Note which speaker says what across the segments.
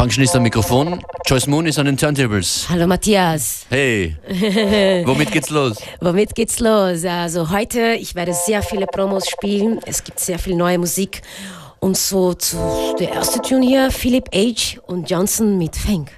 Speaker 1: Functionist am Mikrofon, Joyce Moon ist an den Turntables.
Speaker 2: Hallo Matthias.
Speaker 1: Hey, womit geht's los?
Speaker 2: Womit geht's los? Also heute, ich werde sehr viele Promos spielen. Es gibt sehr viel neue Musik. Und so zu der erste Tune hier, Philip H. und Johnson mit Fink.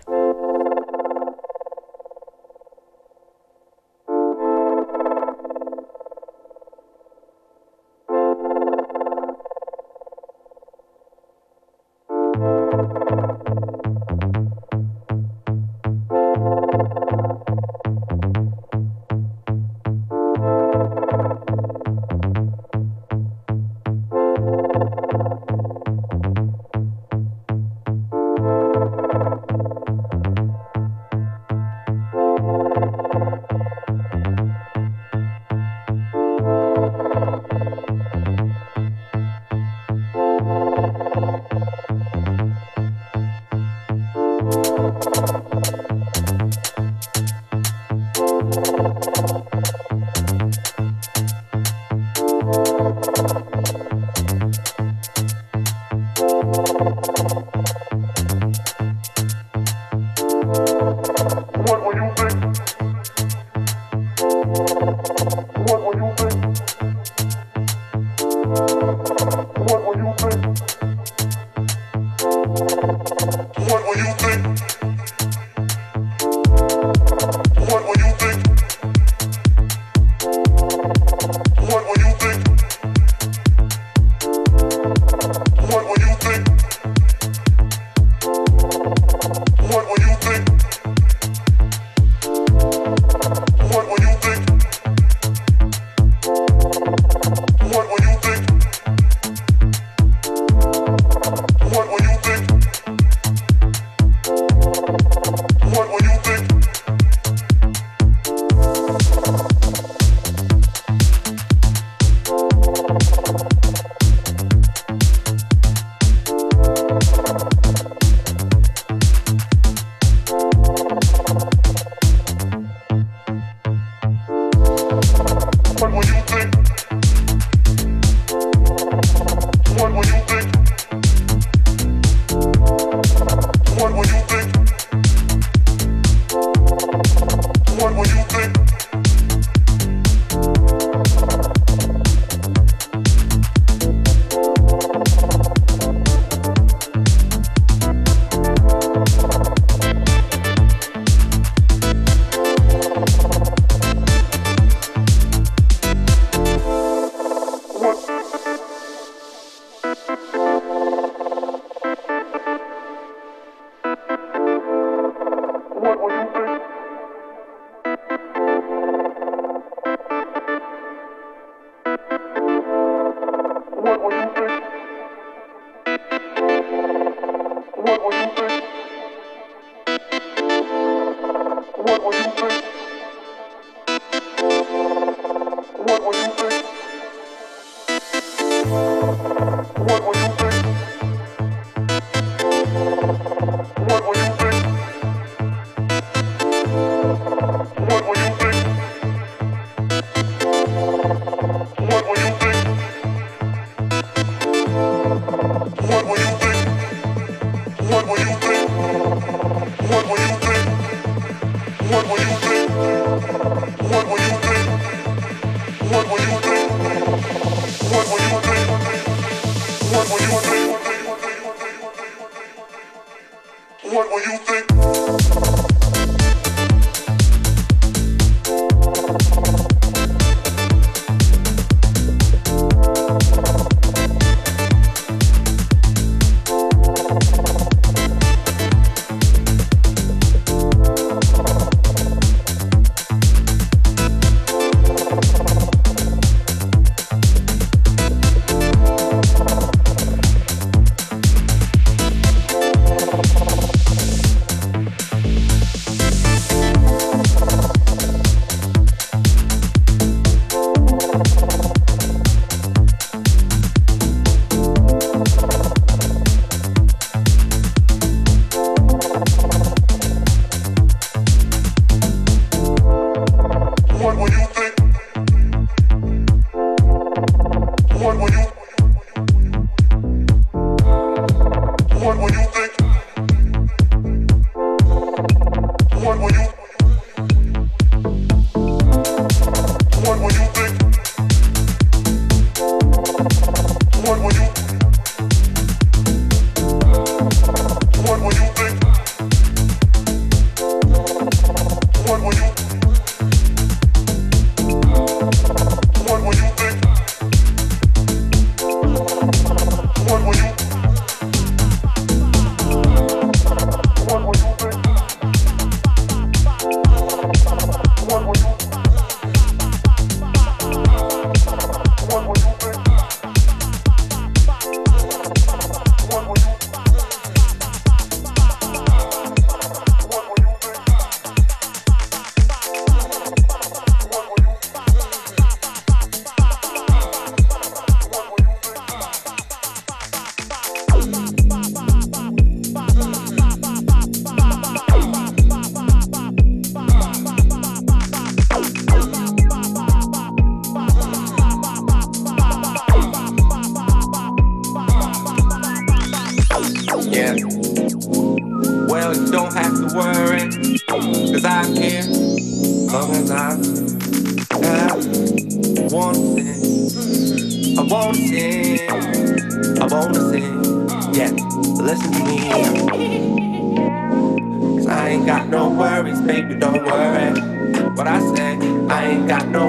Speaker 2: one when you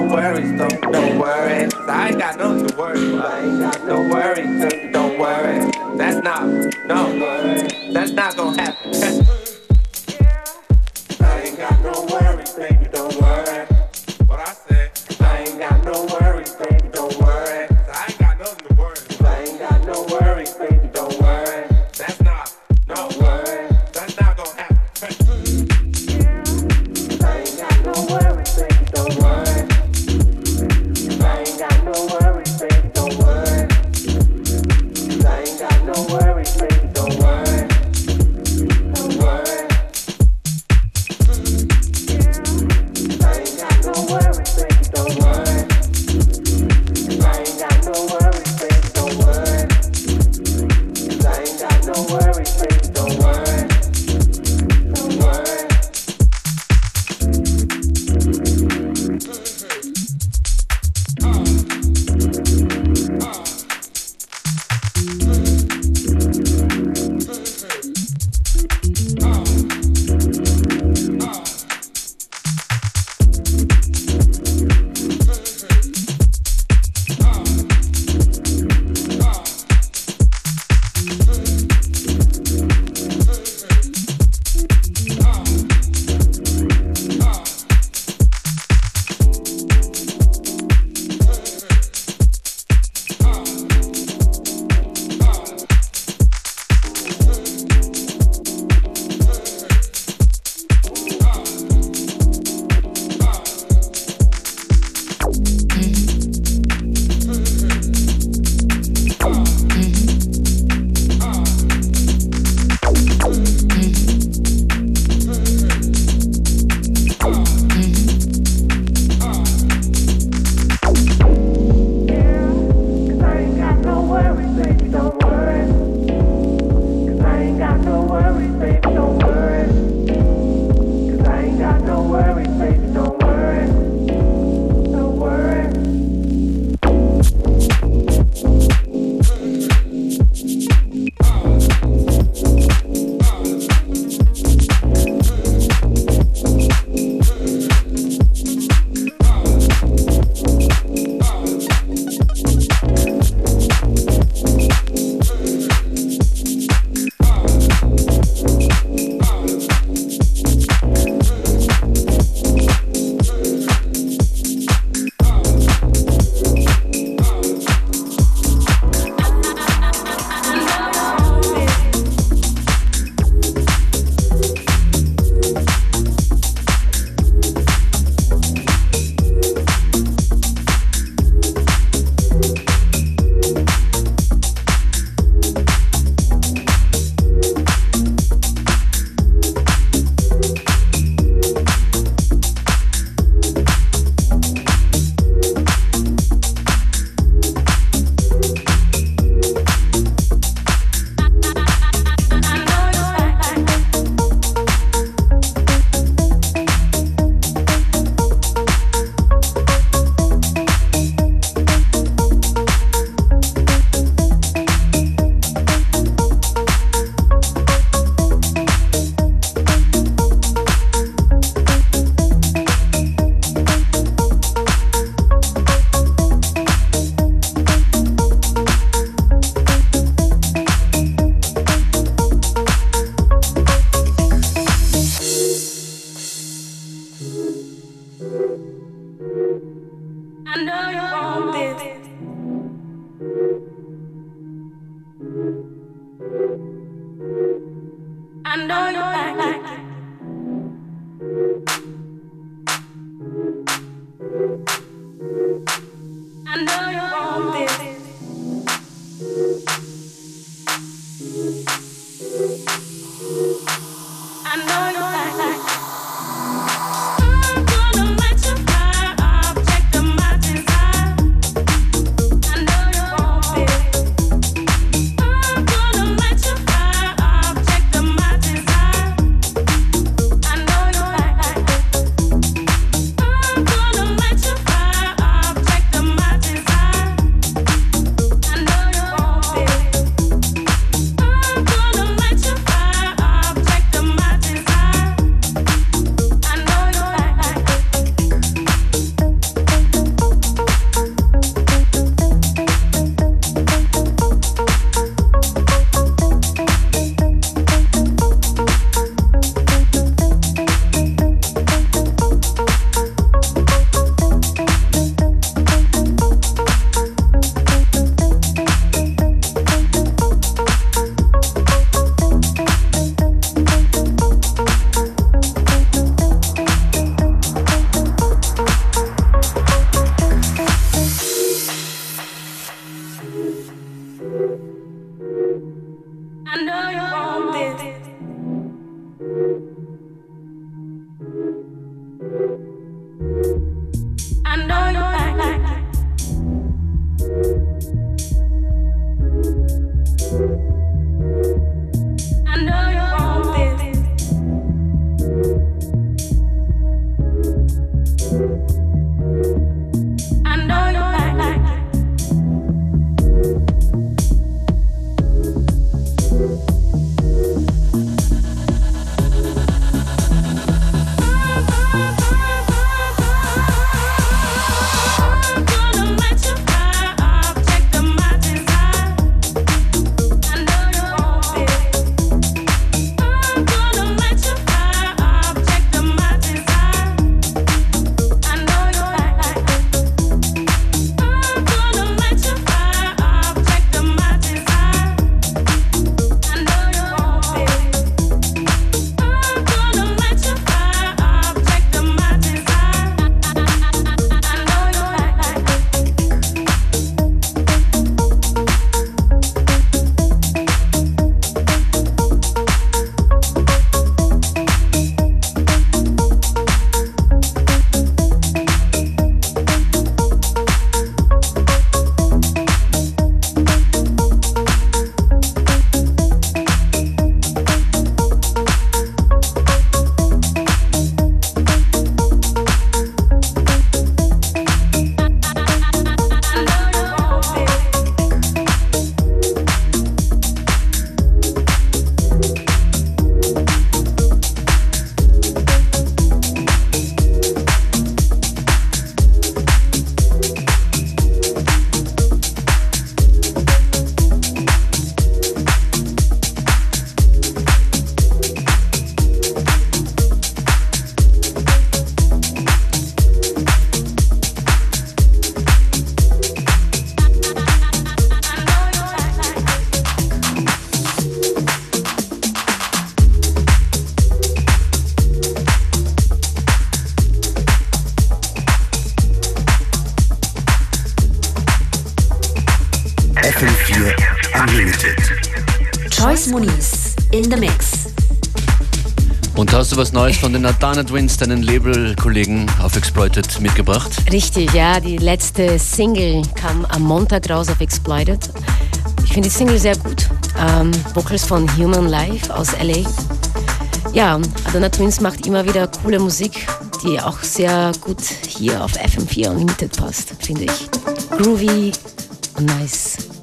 Speaker 3: worries, don't, don't worry. I ain't got nothing to worry about. I got no worries, don't, don't worry. That's not, no, that's not gonna happen.
Speaker 1: von den Adana Twins, deinen Label-Kollegen auf Exploited, mitgebracht?
Speaker 2: Richtig, ja. Die letzte Single kam am Montag raus auf Exploited. Ich finde die Single sehr gut. Ähm, Vocals von Human Life aus LA. Ja, Adana Twins macht immer wieder coole Musik, die auch sehr gut hier auf FM4 Unlimited passt, finde ich. Groovy und nice.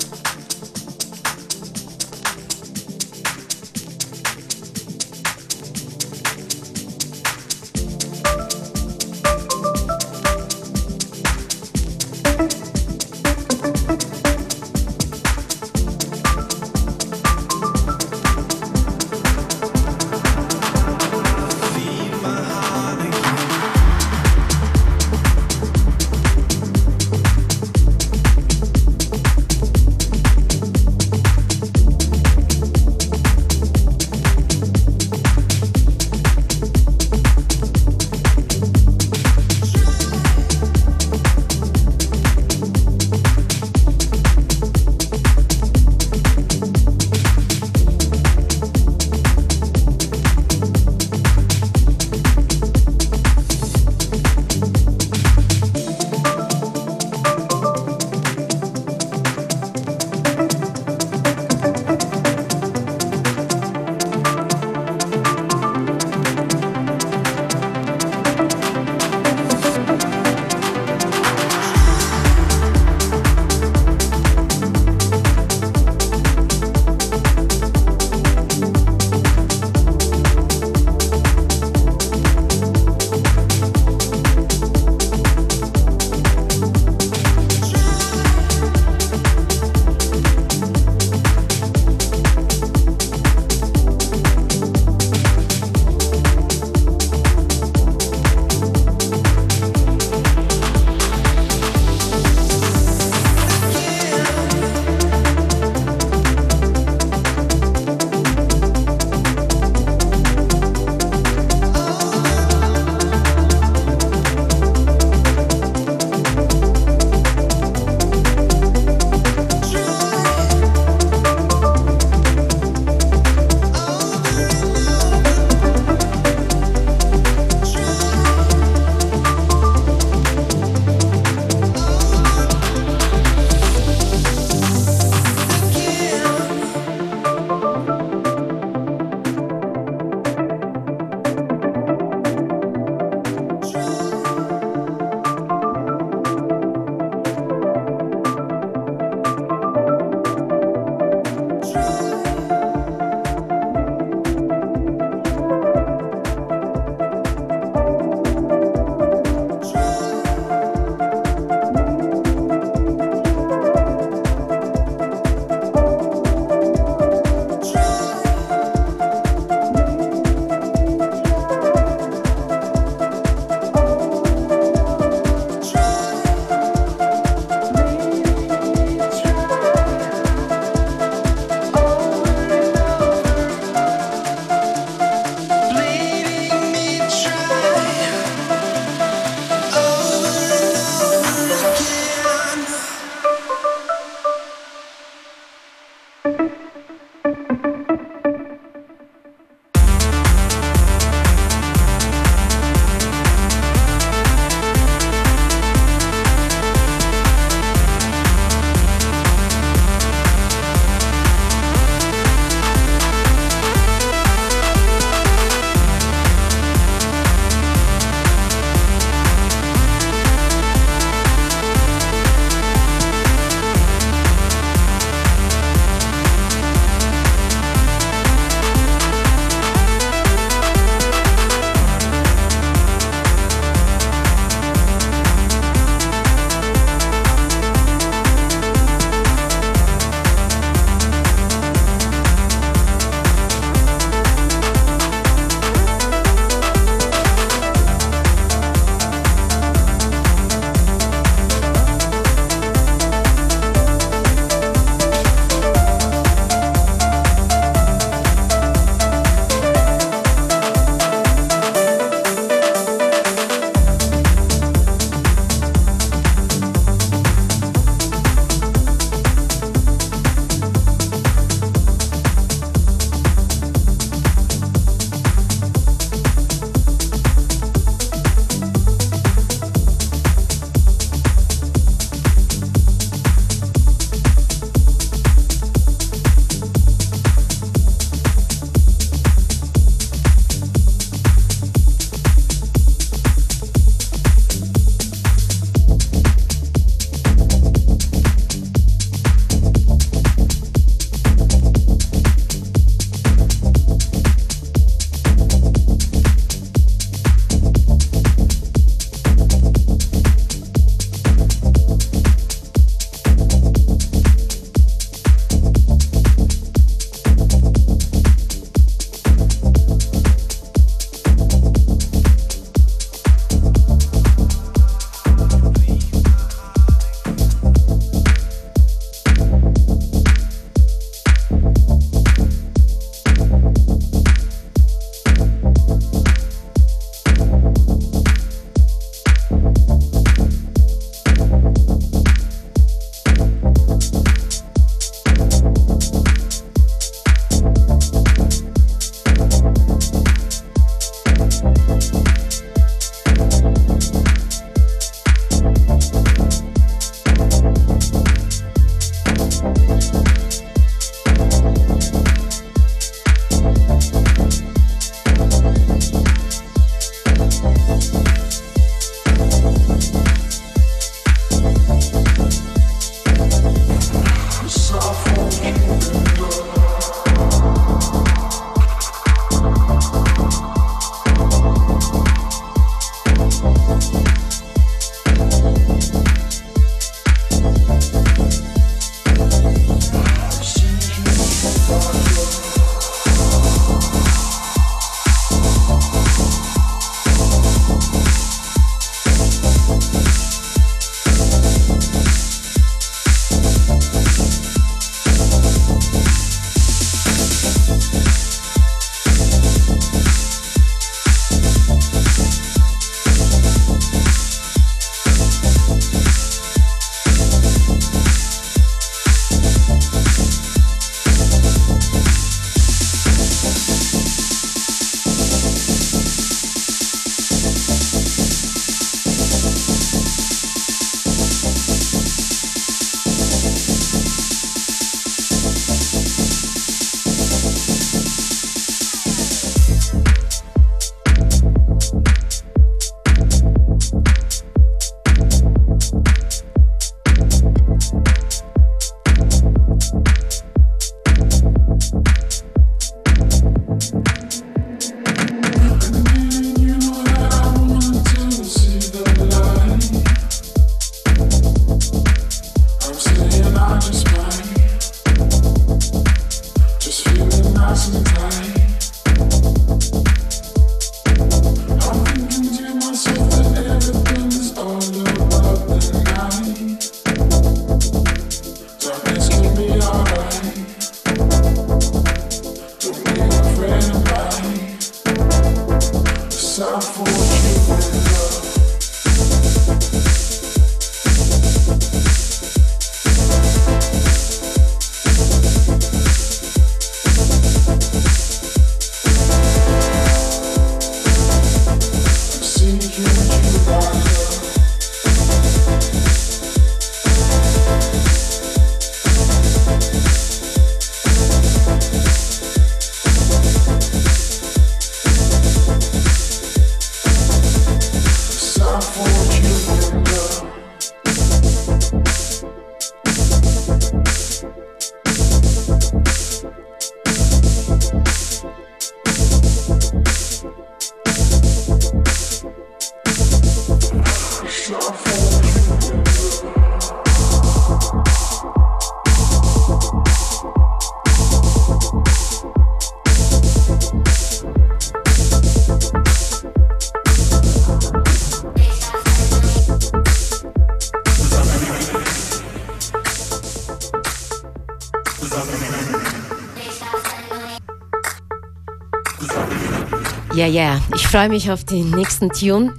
Speaker 2: Ja, ja, ich freue mich auf den nächsten Tune.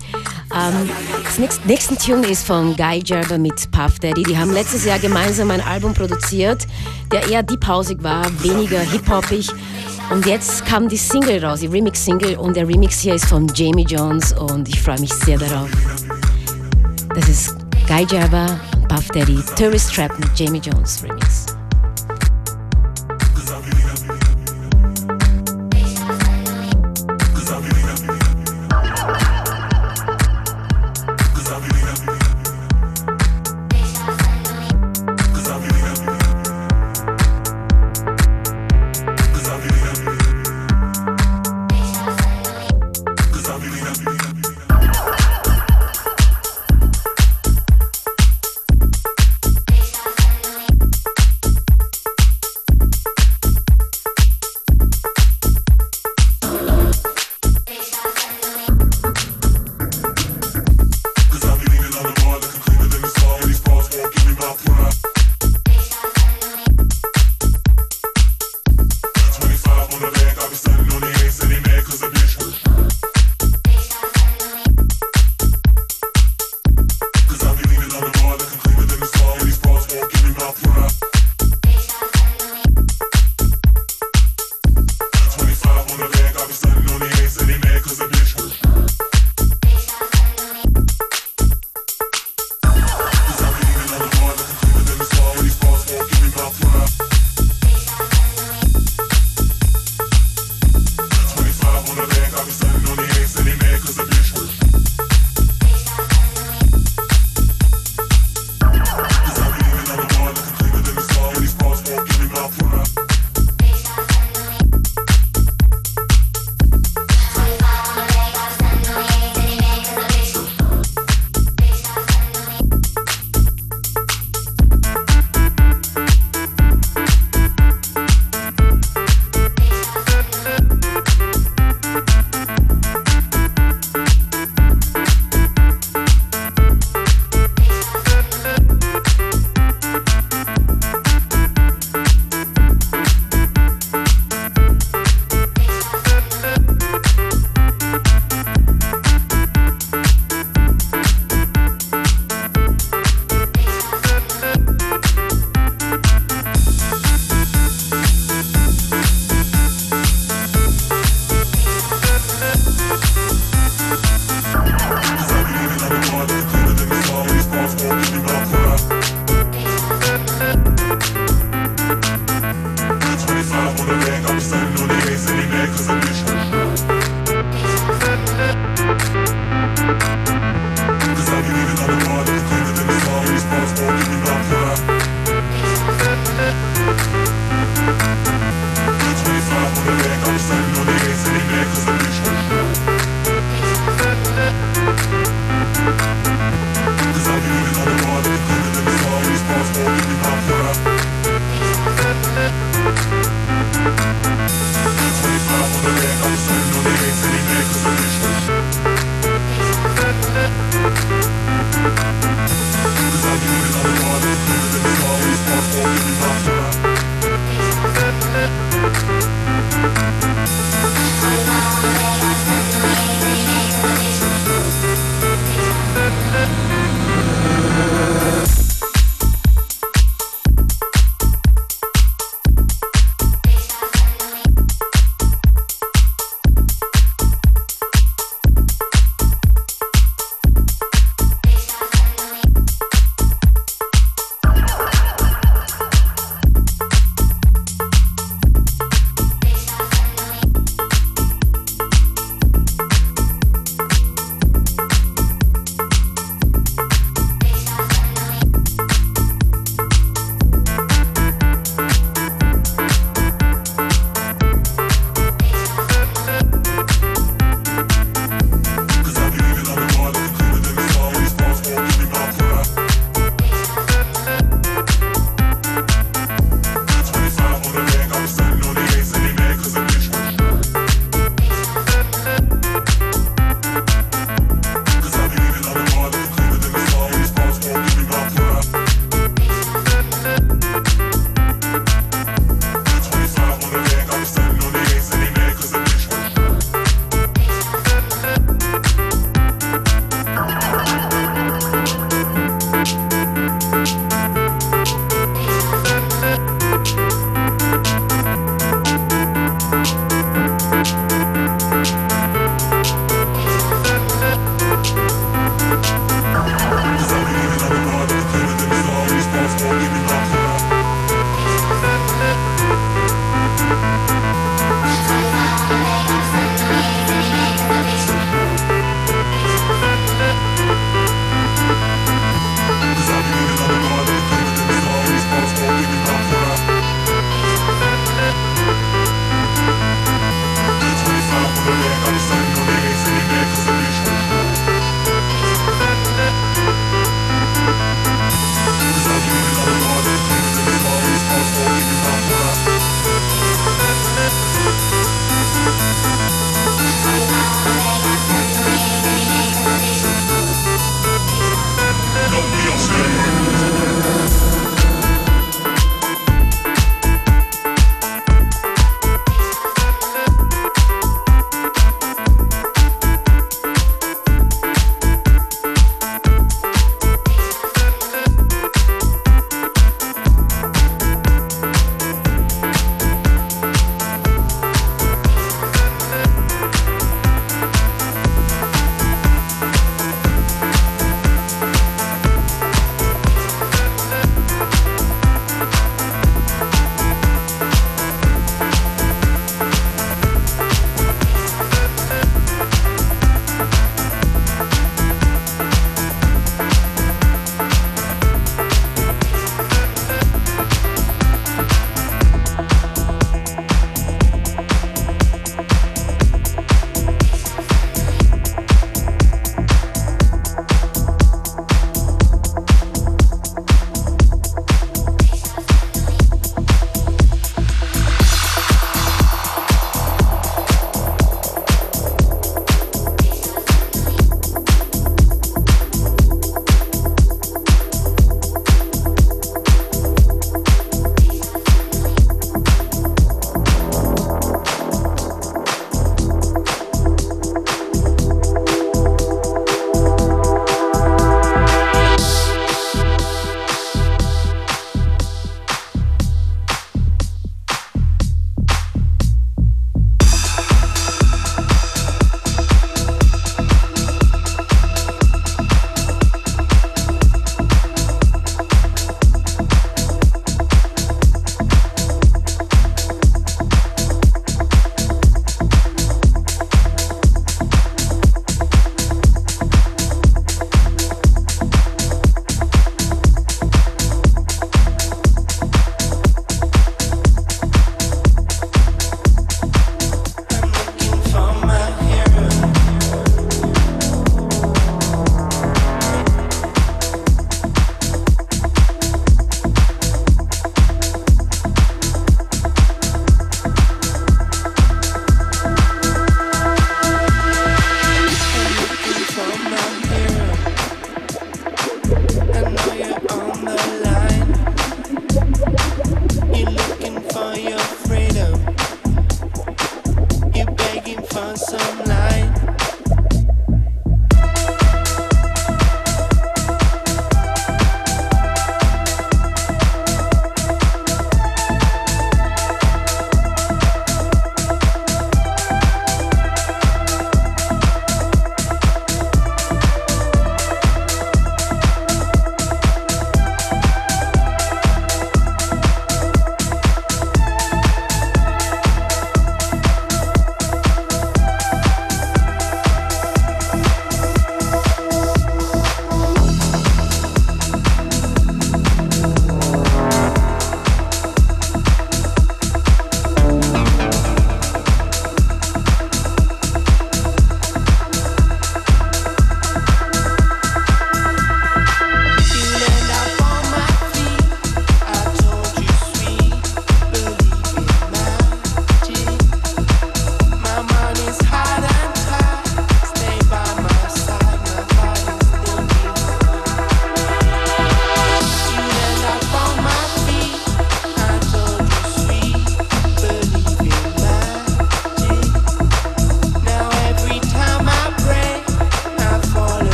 Speaker 2: Ähm, das nächste, nächste Tune ist von Guy Gerber mit Puff Daddy. Die haben letztes Jahr gemeinsam ein Album produziert, der eher deephausig war, weniger hip-hopig. Und jetzt kam die Single raus, die Remix-Single. Und der Remix hier ist von Jamie Jones und ich freue mich sehr darauf. Das ist Guy Gerber und Puff Daddy, Tourist Trap mit Jamie Jones Remix.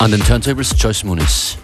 Speaker 1: An den Turntables Joyce Muniz.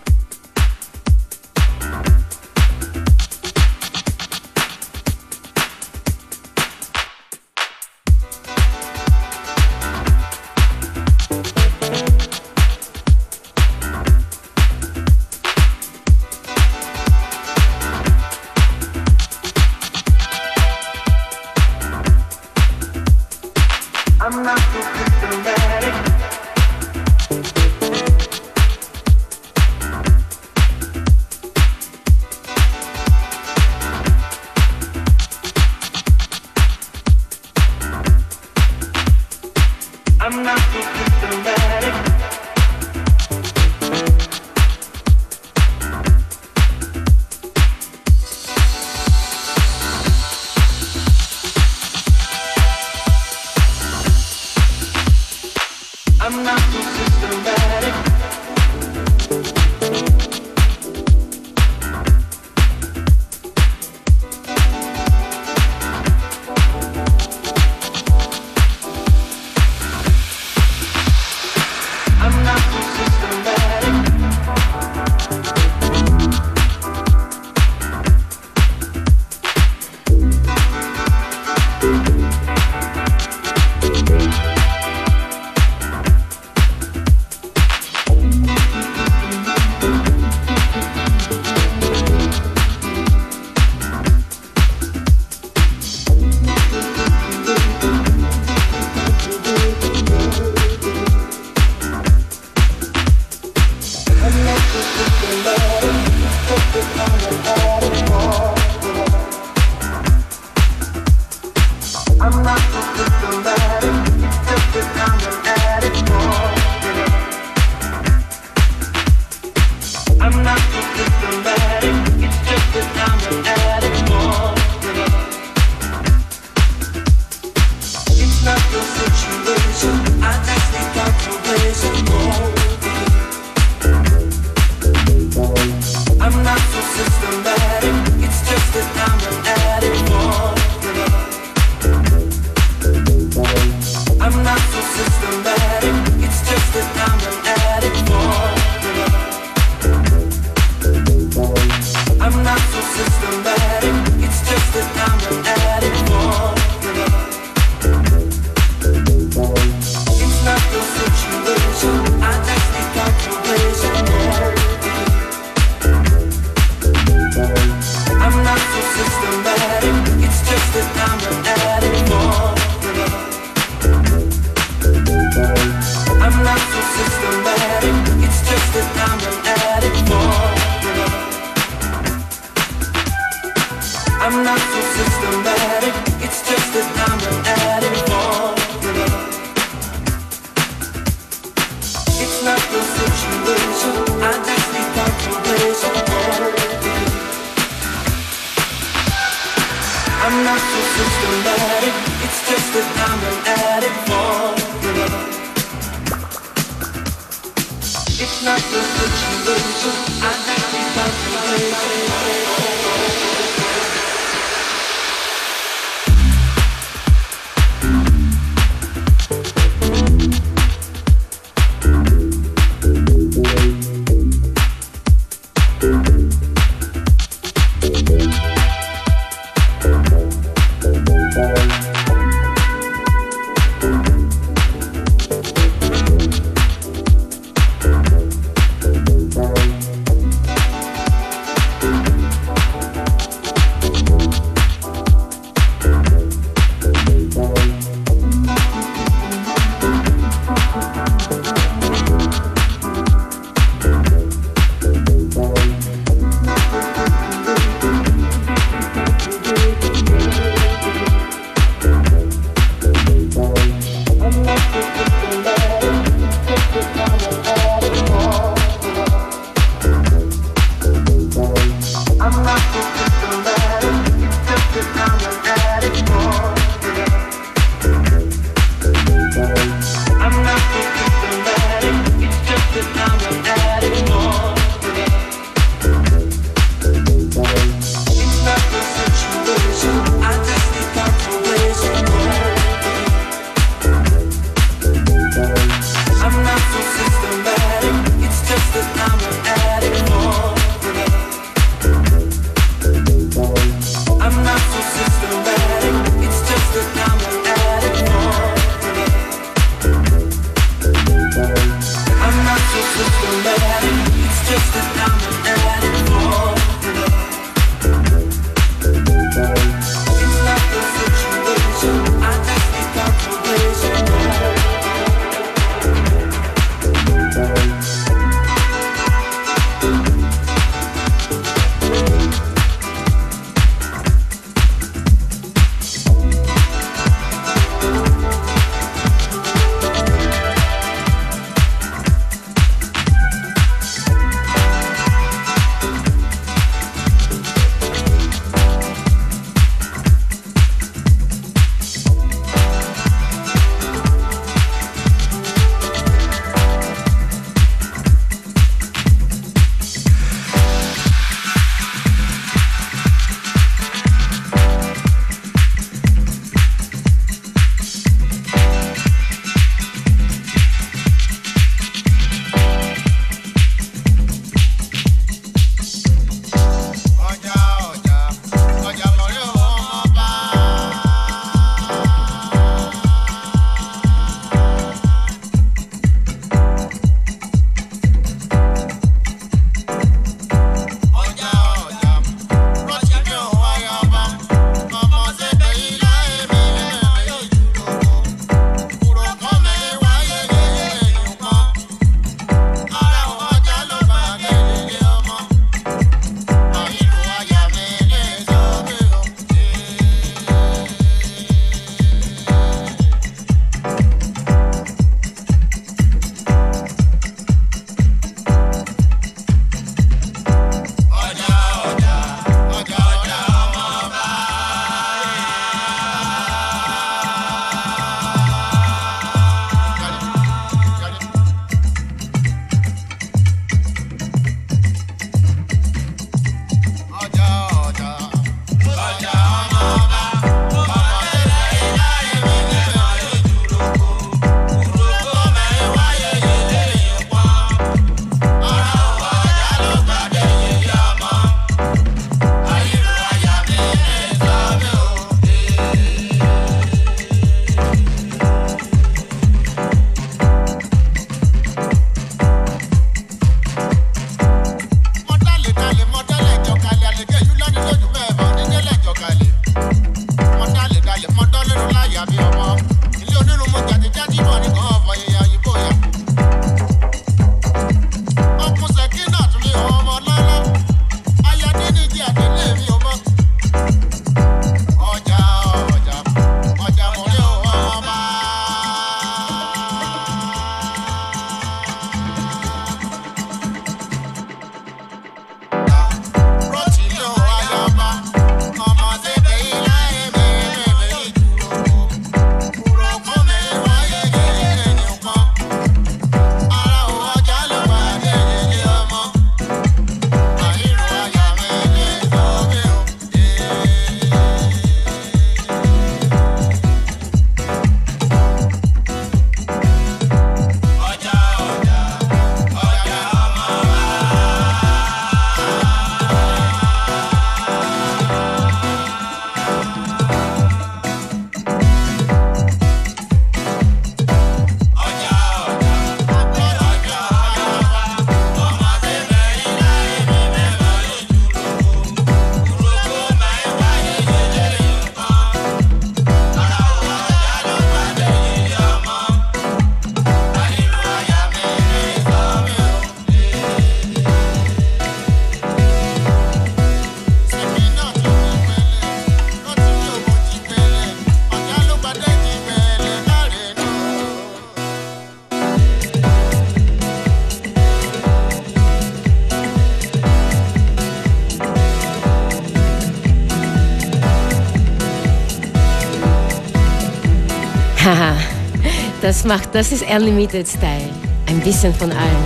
Speaker 2: Das macht, das ist Unlimited Style. Ein bisschen von allem.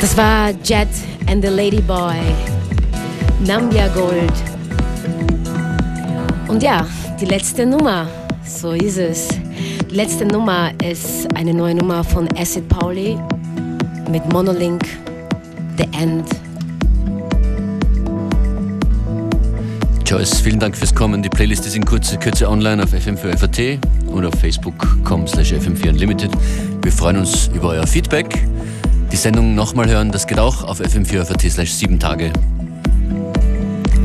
Speaker 2: Das war Jet and the Ladyboy, Nambia Gold. Und ja, die letzte Nummer, so ist es. Die letzte Nummer ist eine neue Nummer von Acid Pauli mit Monolink, The End.
Speaker 1: Joyce, vielen Dank fürs Kommen. Die Playlist ist in Kürze, Kürze online auf FM4FAT und auf facebook.com slash fm4unlimited. Wir freuen uns über euer Feedback. Die Sendung nochmal hören, das geht auch auf fm4FAT slash 7 Tage.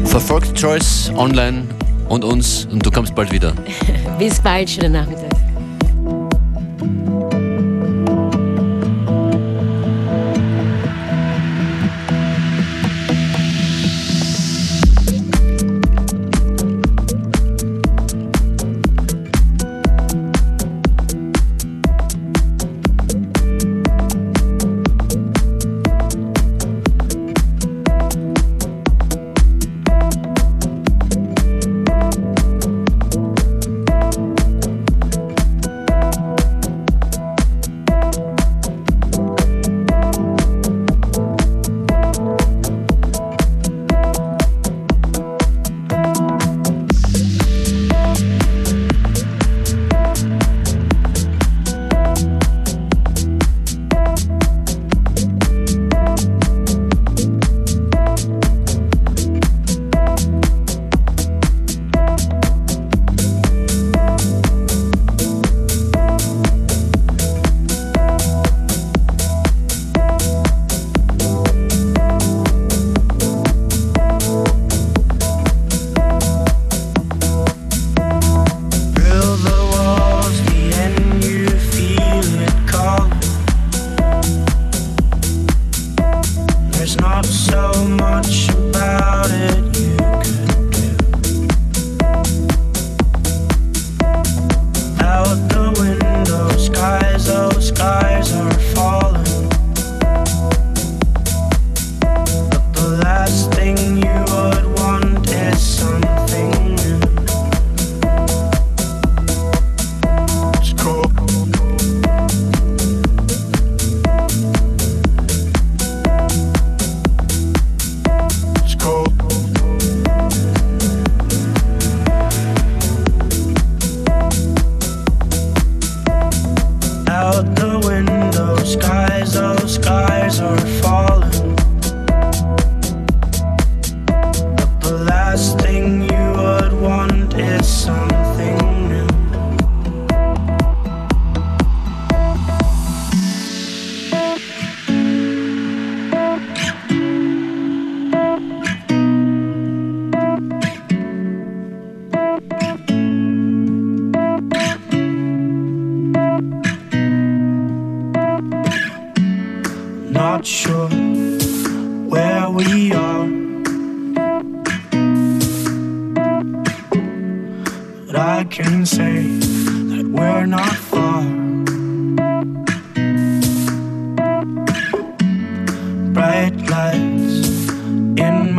Speaker 1: Verfolgt Joyce online und uns und du kommst bald wieder.
Speaker 2: Bis bald, schönen Nachmittag.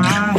Speaker 4: my